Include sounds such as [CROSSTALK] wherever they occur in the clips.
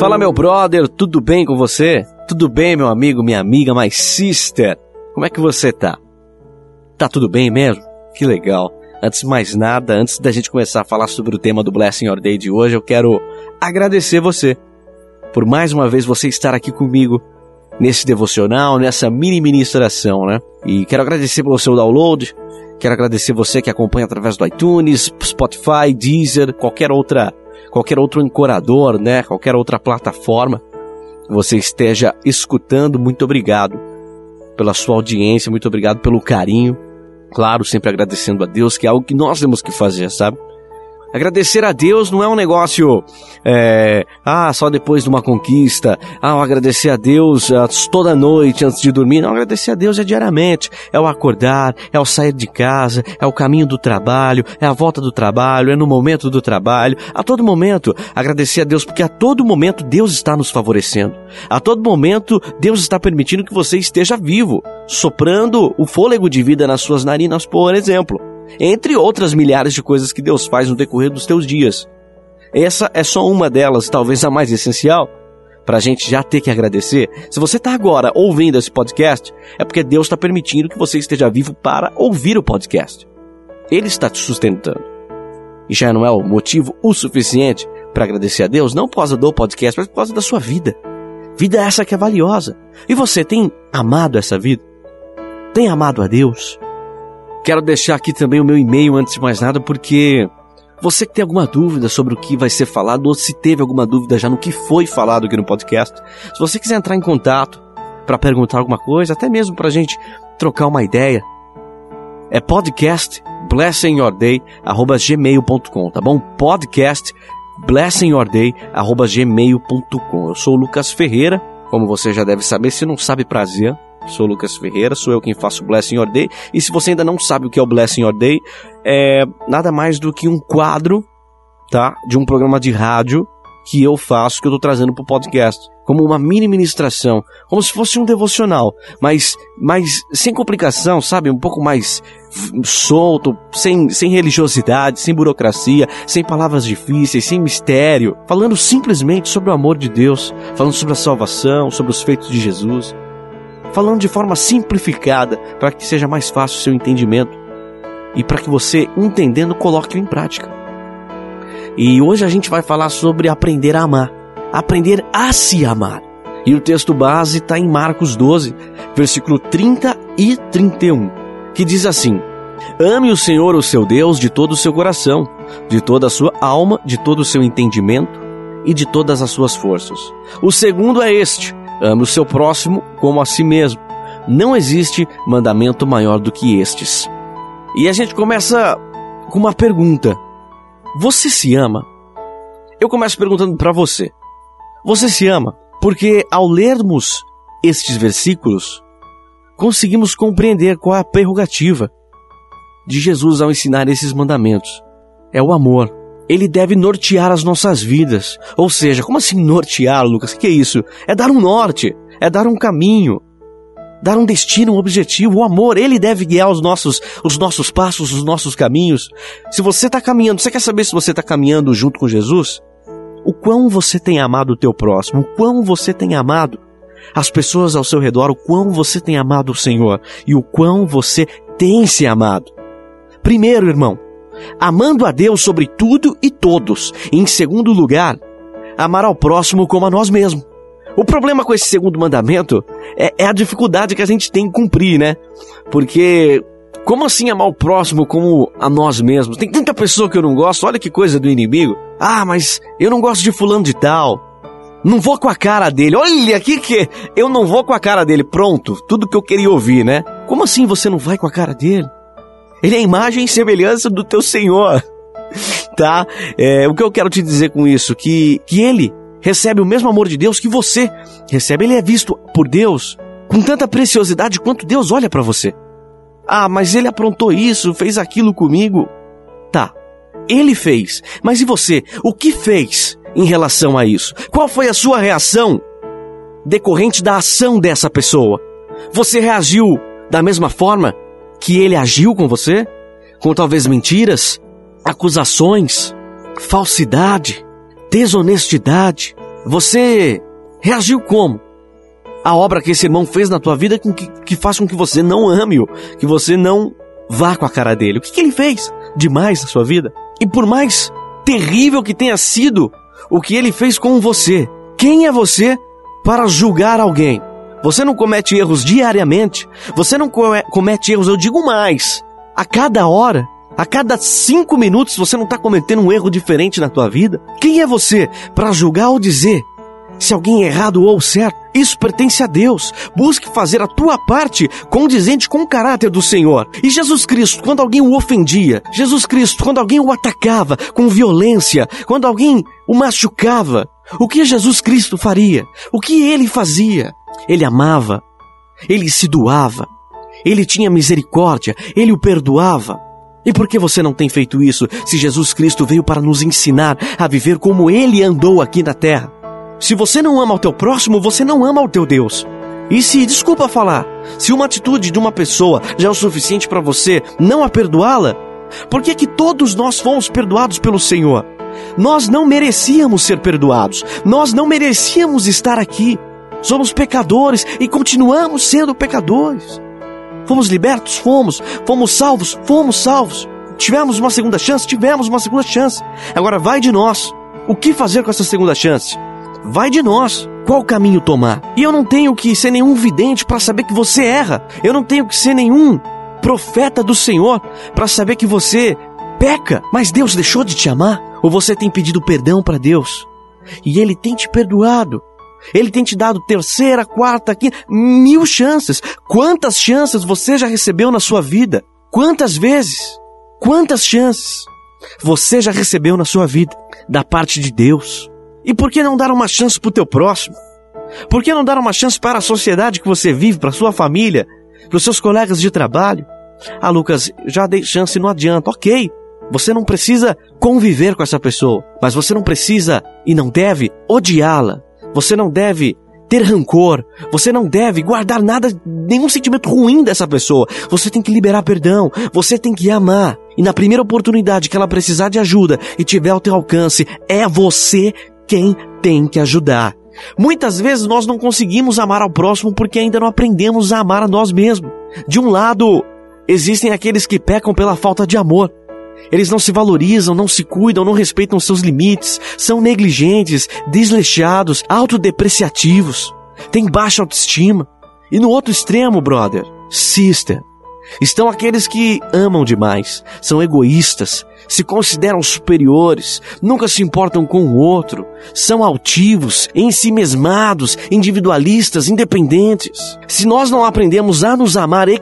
Fala, meu brother, tudo bem com você? Tudo bem, meu amigo, minha amiga, my sister? Como é que você tá? Tá tudo bem mesmo? Que legal. Antes de mais nada, antes da gente começar a falar sobre o tema do Blessing Your Day de hoje, eu quero agradecer você por mais uma vez você estar aqui comigo nesse devocional, nessa mini ministração, né? E quero agradecer pelo seu download, quero agradecer você que acompanha através do iTunes, Spotify, Deezer, qualquer outra, qualquer outro ancorador, né? Qualquer outra plataforma você esteja escutando. Muito obrigado pela sua audiência, muito obrigado pelo carinho. Claro, sempre agradecendo a Deus, que é algo que nós temos que fazer, sabe? Agradecer a Deus não é um negócio, é, ah, só depois de uma conquista, ah, agradecer a Deus ah, toda noite antes de dormir. Não, agradecer a Deus é diariamente. É o acordar, é o sair de casa, é o caminho do trabalho, é a volta do trabalho, é no momento do trabalho. A todo momento, agradecer a Deus, porque a todo momento Deus está nos favorecendo. A todo momento, Deus está permitindo que você esteja vivo, soprando o fôlego de vida nas suas narinas, por exemplo entre outras milhares de coisas que Deus faz no decorrer dos teus dias. Essa é só uma delas, talvez a mais essencial, para a gente já ter que agradecer. Se você está agora ouvindo esse podcast, é porque Deus está permitindo que você esteja vivo para ouvir o podcast. Ele está te sustentando. E já não é o motivo o suficiente para agradecer a Deus, não por causa do podcast, mas por causa da sua vida. Vida essa que é valiosa. E você tem amado essa vida? Tem amado a Deus? Quero deixar aqui também o meu e-mail antes de mais nada, porque você que tem alguma dúvida sobre o que vai ser falado, ou se teve alguma dúvida já no que foi falado aqui no podcast, se você quiser entrar em contato para perguntar alguma coisa, até mesmo para a gente trocar uma ideia, é podcast blessingyourday@gmail.com, tá bom? Podcast blessingyourday@gmail.com. Eu sou o Lucas Ferreira, como você já deve saber, se não sabe prazer, Sou Lucas Ferreira, sou eu quem faço Blessing Your Day. E se você ainda não sabe o que é o Blessing Your Day, é nada mais do que um quadro, tá? De um programa de rádio que eu faço, que eu tô trazendo pro podcast. Como uma mini ministração, como se fosse um devocional, mas, mas sem complicação, sabe? Um pouco mais solto, sem, sem religiosidade, sem burocracia, sem palavras difíceis, sem mistério, falando simplesmente sobre o amor de Deus, falando sobre a salvação, sobre os feitos de Jesus falando de forma simplificada para que seja mais fácil o seu entendimento e para que você, entendendo, coloque em prática. E hoje a gente vai falar sobre aprender a amar, aprender a se amar. E o texto base está em Marcos 12, versículo 30 e 31, que diz assim: Ame o Senhor, o seu Deus, de todo o seu coração, de toda a sua alma, de todo o seu entendimento e de todas as suas forças. O segundo é este: Ame o seu próximo como a si mesmo. Não existe mandamento maior do que estes. E a gente começa com uma pergunta: Você se ama? Eu começo perguntando para você: Você se ama? Porque ao lermos estes versículos, conseguimos compreender qual é a prerrogativa de Jesus ao ensinar esses mandamentos. É o amor ele deve nortear as nossas vidas. Ou seja, como assim nortear, Lucas? O que é isso? É dar um norte, é dar um caminho, dar um destino, um objetivo. O amor, ele deve guiar os nossos, os nossos passos, os nossos caminhos. Se você está caminhando, você quer saber se você está caminhando junto com Jesus? O quão você tem amado o teu próximo, o quão você tem amado as pessoas ao seu redor, o quão você tem amado o Senhor e o quão você tem se amado. Primeiro, irmão, amando a Deus sobre tudo e todos. E em segundo lugar, amar ao próximo como a nós mesmos. O problema com esse segundo mandamento é, é, a dificuldade que a gente tem em cumprir, né? Porque como assim amar o próximo como a nós mesmos? Tem tanta pessoa que eu não gosto, olha que coisa do inimigo. Ah, mas eu não gosto de fulano de tal. Não vou com a cara dele. Olha aqui que eu não vou com a cara dele. Pronto, tudo que eu queria ouvir, né? Como assim você não vai com a cara dele? Ele é a imagem e semelhança do teu Senhor. [LAUGHS] Tá? É, o que eu quero te dizer com isso? Que, que ele recebe o mesmo amor de Deus que você recebe. Ele é visto por Deus com tanta preciosidade quanto Deus olha para você. Ah, mas ele aprontou isso, fez aquilo comigo. Tá, ele fez. Mas e você? O que fez em relação a isso? Qual foi a sua reação decorrente da ação dessa pessoa? Você reagiu da mesma forma que ele agiu com você? Com talvez mentiras, acusações, falsidade, desonestidade, Você reagiu como? A obra que esse irmão fez na tua vida que, que faz com que você não ame-o, que você não vá com a cara dele. O que, que ele fez demais na sua vida? E por mais terrível que tenha sido o que ele fez com você, quem é você para julgar alguém? Você não comete erros diariamente, você não comete erros, eu digo mais, a cada hora, a cada cinco minutos você não está cometendo um erro diferente na tua vida? Quem é você para julgar ou dizer se alguém é errado ou certo? Isso pertence a Deus. Busque fazer a tua parte condizente com o caráter do Senhor. E Jesus Cristo, quando alguém o ofendia, Jesus Cristo, quando alguém o atacava com violência, quando alguém o machucava, o que Jesus Cristo faria? O que ele fazia? Ele amava, ele se doava, ele tinha misericórdia, ele o perdoava. E por que você não tem feito isso se Jesus Cristo veio para nos ensinar a viver como ele andou aqui na terra? Se você não ama o teu próximo, você não ama o teu Deus. E se, desculpa falar, se uma atitude de uma pessoa já é o suficiente para você não a perdoá-la, por que que todos nós fomos perdoados pelo Senhor? Nós não merecíamos ser perdoados. Nós não merecíamos estar aqui. Somos pecadores e continuamos sendo pecadores. Fomos libertos? Fomos. Fomos salvos? Fomos salvos. Tivemos uma segunda chance? Tivemos uma segunda chance. Agora vai de nós. O que fazer com essa segunda chance? Vai de nós. Qual caminho tomar? E eu não tenho que ser nenhum vidente para saber que você erra. Eu não tenho que ser nenhum profeta do Senhor para saber que você peca. Mas Deus deixou de te amar? Ou você tem pedido perdão para Deus? E Ele tem te perdoado. Ele tem te dado terceira, quarta, quinta, mil chances. Quantas chances você já recebeu na sua vida? Quantas vezes? Quantas chances você já recebeu na sua vida da parte de Deus? E por que não dar uma chance para o teu próximo? Por que não dar uma chance para a sociedade que você vive, para a sua família, para os seus colegas de trabalho? Ah, Lucas, já dei chance não adianta. Ok, você não precisa conviver com essa pessoa, mas você não precisa e não deve odiá-la. Você não deve ter rancor, você não deve guardar nada, nenhum sentimento ruim dessa pessoa. Você tem que liberar perdão, você tem que amar. E na primeira oportunidade que ela precisar de ajuda e tiver ao teu alcance, é você quem tem que ajudar. Muitas vezes nós não conseguimos amar ao próximo porque ainda não aprendemos a amar a nós mesmos. De um lado, existem aqueles que pecam pela falta de amor. Eles não se valorizam, não se cuidam, não respeitam seus limites, são negligentes, desleixados, autodepreciativos, têm baixa autoestima. E no outro extremo, brother, sister, estão aqueles que amam demais, são egoístas, se consideram superiores, nunca se importam com o outro, são altivos, ensimesmados, individualistas, independentes. Se nós não aprendemos a nos amar é,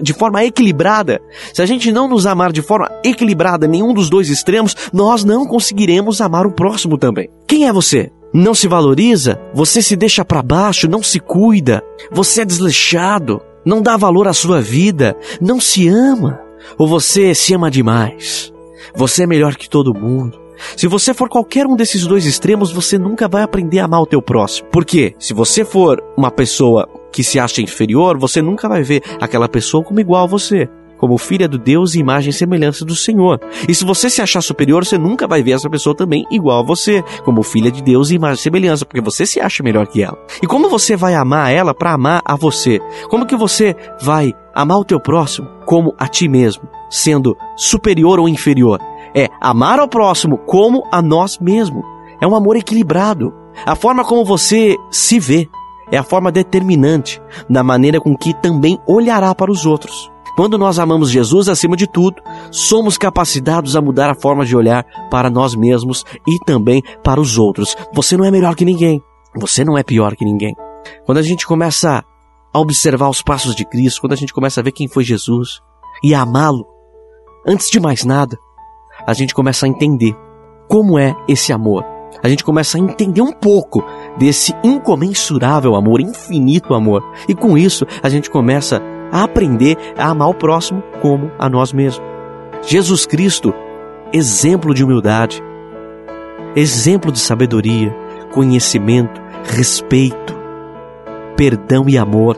de forma equilibrada, se a gente não nos amar de forma equilibrada nenhum dos dois extremos, nós não conseguiremos amar o próximo também. Quem é você? Não se valoriza? Você se deixa para baixo, não se cuida, você é desleixado, não dá valor à sua vida, não se ama, ou você se ama demais. Você é melhor que todo mundo. Se você for qualquer um desses dois extremos, você nunca vai aprender a amar o teu próximo. Por quê? Se você for uma pessoa que se acha inferior, você nunca vai ver aquela pessoa como igual a você, como filha do Deus e imagem e semelhança do Senhor. E se você se achar superior, você nunca vai ver essa pessoa também igual a você, como filha de Deus e imagem e semelhança, porque você se acha melhor que ela. E como você vai amar ela para amar a você? Como que você vai amar o teu próximo como a ti mesmo, sendo superior ou inferior. É amar ao próximo como a nós mesmos. É um amor equilibrado. A forma como você se vê é a forma determinante da maneira com que também olhará para os outros. Quando nós amamos Jesus acima de tudo, somos capacitados a mudar a forma de olhar para nós mesmos e também para os outros. Você não é melhor que ninguém. Você não é pior que ninguém. Quando a gente começa a observar os passos de Cristo, quando a gente começa a ver quem foi Jesus e a amá-lo, antes de mais nada, a gente começa a entender como é esse amor. A gente começa a entender um pouco desse incomensurável amor, infinito amor. E com isso, a gente começa a aprender a amar o próximo como a nós mesmos. Jesus Cristo, exemplo de humildade, exemplo de sabedoria, conhecimento, respeito, perdão e amor.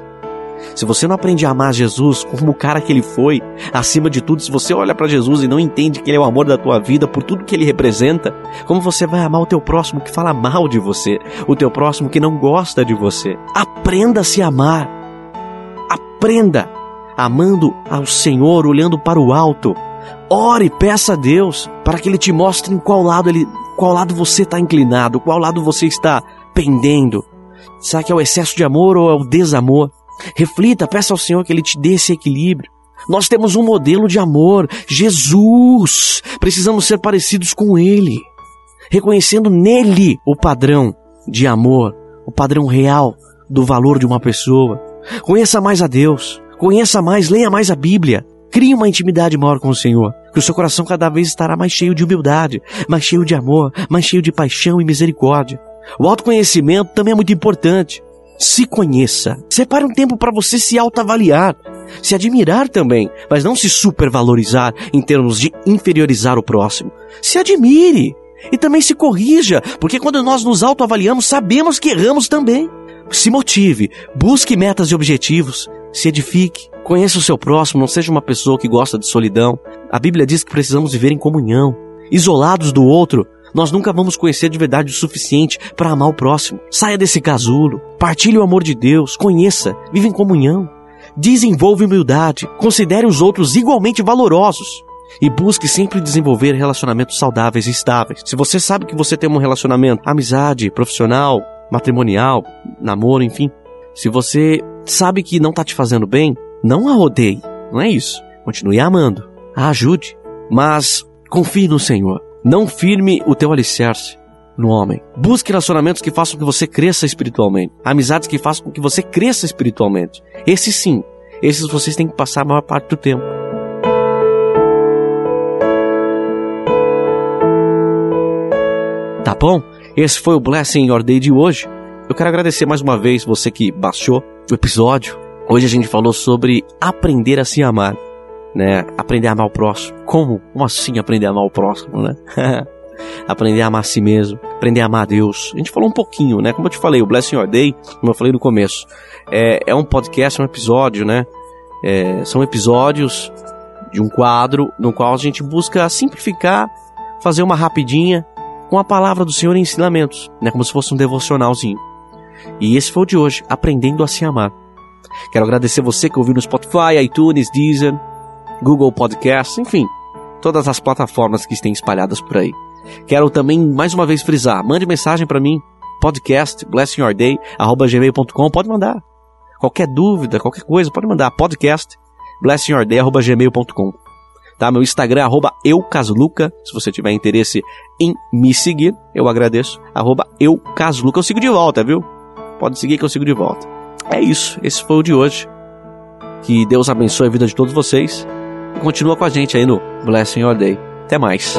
Se você não aprende a amar Jesus como o cara que ele foi, acima de tudo, se você olha para Jesus e não entende que ele é o amor da tua vida por tudo que ele representa, como você vai amar o teu próximo que fala mal de você, o teu próximo que não gosta de você? Aprenda a se amar. Aprenda amando ao Senhor, olhando para o alto. Ore, peça a Deus para que ele te mostre em qual lado ele, qual lado você está inclinado, qual lado você está pendendo. Será que é o excesso de amor ou é o desamor? Reflita, peça ao Senhor que Ele te dê esse equilíbrio. Nós temos um modelo de amor, Jesus. Precisamos ser parecidos com Ele, reconhecendo nele o padrão de amor, o padrão real do valor de uma pessoa. Conheça mais a Deus, conheça mais, leia mais a Bíblia. Crie uma intimidade maior com o Senhor, que o seu coração cada vez estará mais cheio de humildade, mais cheio de amor, mais cheio de paixão e misericórdia. O autoconhecimento também é muito importante. Se conheça. Separe um tempo para você se autoavaliar, se admirar também, mas não se supervalorizar em termos de inferiorizar o próximo. Se admire e também se corrija, porque quando nós nos autoavaliamos, sabemos que erramos também. Se motive, busque metas e objetivos, se edifique, conheça o seu próximo, não seja uma pessoa que gosta de solidão. A Bíblia diz que precisamos viver em comunhão, isolados do outro, nós nunca vamos conhecer de verdade o suficiente para amar o próximo. Saia desse casulo, partilhe o amor de Deus, conheça, vive em comunhão. Desenvolva humildade, considere os outros igualmente valorosos e busque sempre desenvolver relacionamentos saudáveis e estáveis. Se você sabe que você tem um relacionamento, amizade, profissional, matrimonial, namoro, enfim, se você sabe que não está te fazendo bem, não a odeie, não é isso. Continue amando, a ajude, mas confie no Senhor. Não firme o teu alicerce no homem. Busque relacionamentos que façam com que você cresça espiritualmente. Amizades que façam com que você cresça espiritualmente. Esses sim, esses vocês têm que passar a maior parte do tempo. Tá bom? Esse foi o Blessing Your Day de hoje. Eu quero agradecer mais uma vez você que baixou o episódio. Hoje a gente falou sobre aprender a se amar né? Aprender a amar o próximo. Como? Como assim aprender a amar o próximo, né? [LAUGHS] aprender a amar a si mesmo, aprender a amar a Deus. A gente falou um pouquinho, né? Como eu te falei, o Blessing Your Day, como eu falei no começo, é, é um podcast, é um episódio, né? É, são episódios de um quadro no qual a gente busca simplificar, fazer uma rapidinha com a palavra do Senhor em ensinamentos, né? Como se fosse um devocionalzinho. E esse foi o de hoje, aprendendo a se amar. Quero agradecer você que ouviu no Spotify, iTunes, Deezer, Google Podcasts, enfim, todas as plataformas que estão espalhadas por aí. Quero também mais uma vez frisar, mande mensagem para mim, podcast blessingyourday@gmail.com, pode mandar. Qualquer dúvida, qualquer coisa, pode mandar podcast blessingyourday@gmail.com. Tá? Meu Instagram é arroba eucasluca. Se você tiver interesse em me seguir, eu agradeço. Arroba eucasluca. Eu sigo de volta, viu? Pode seguir que eu sigo de volta. É isso. Esse foi o de hoje. Que Deus abençoe a vida de todos vocês. E continua com a gente aí no Blessing Your Day. Até mais.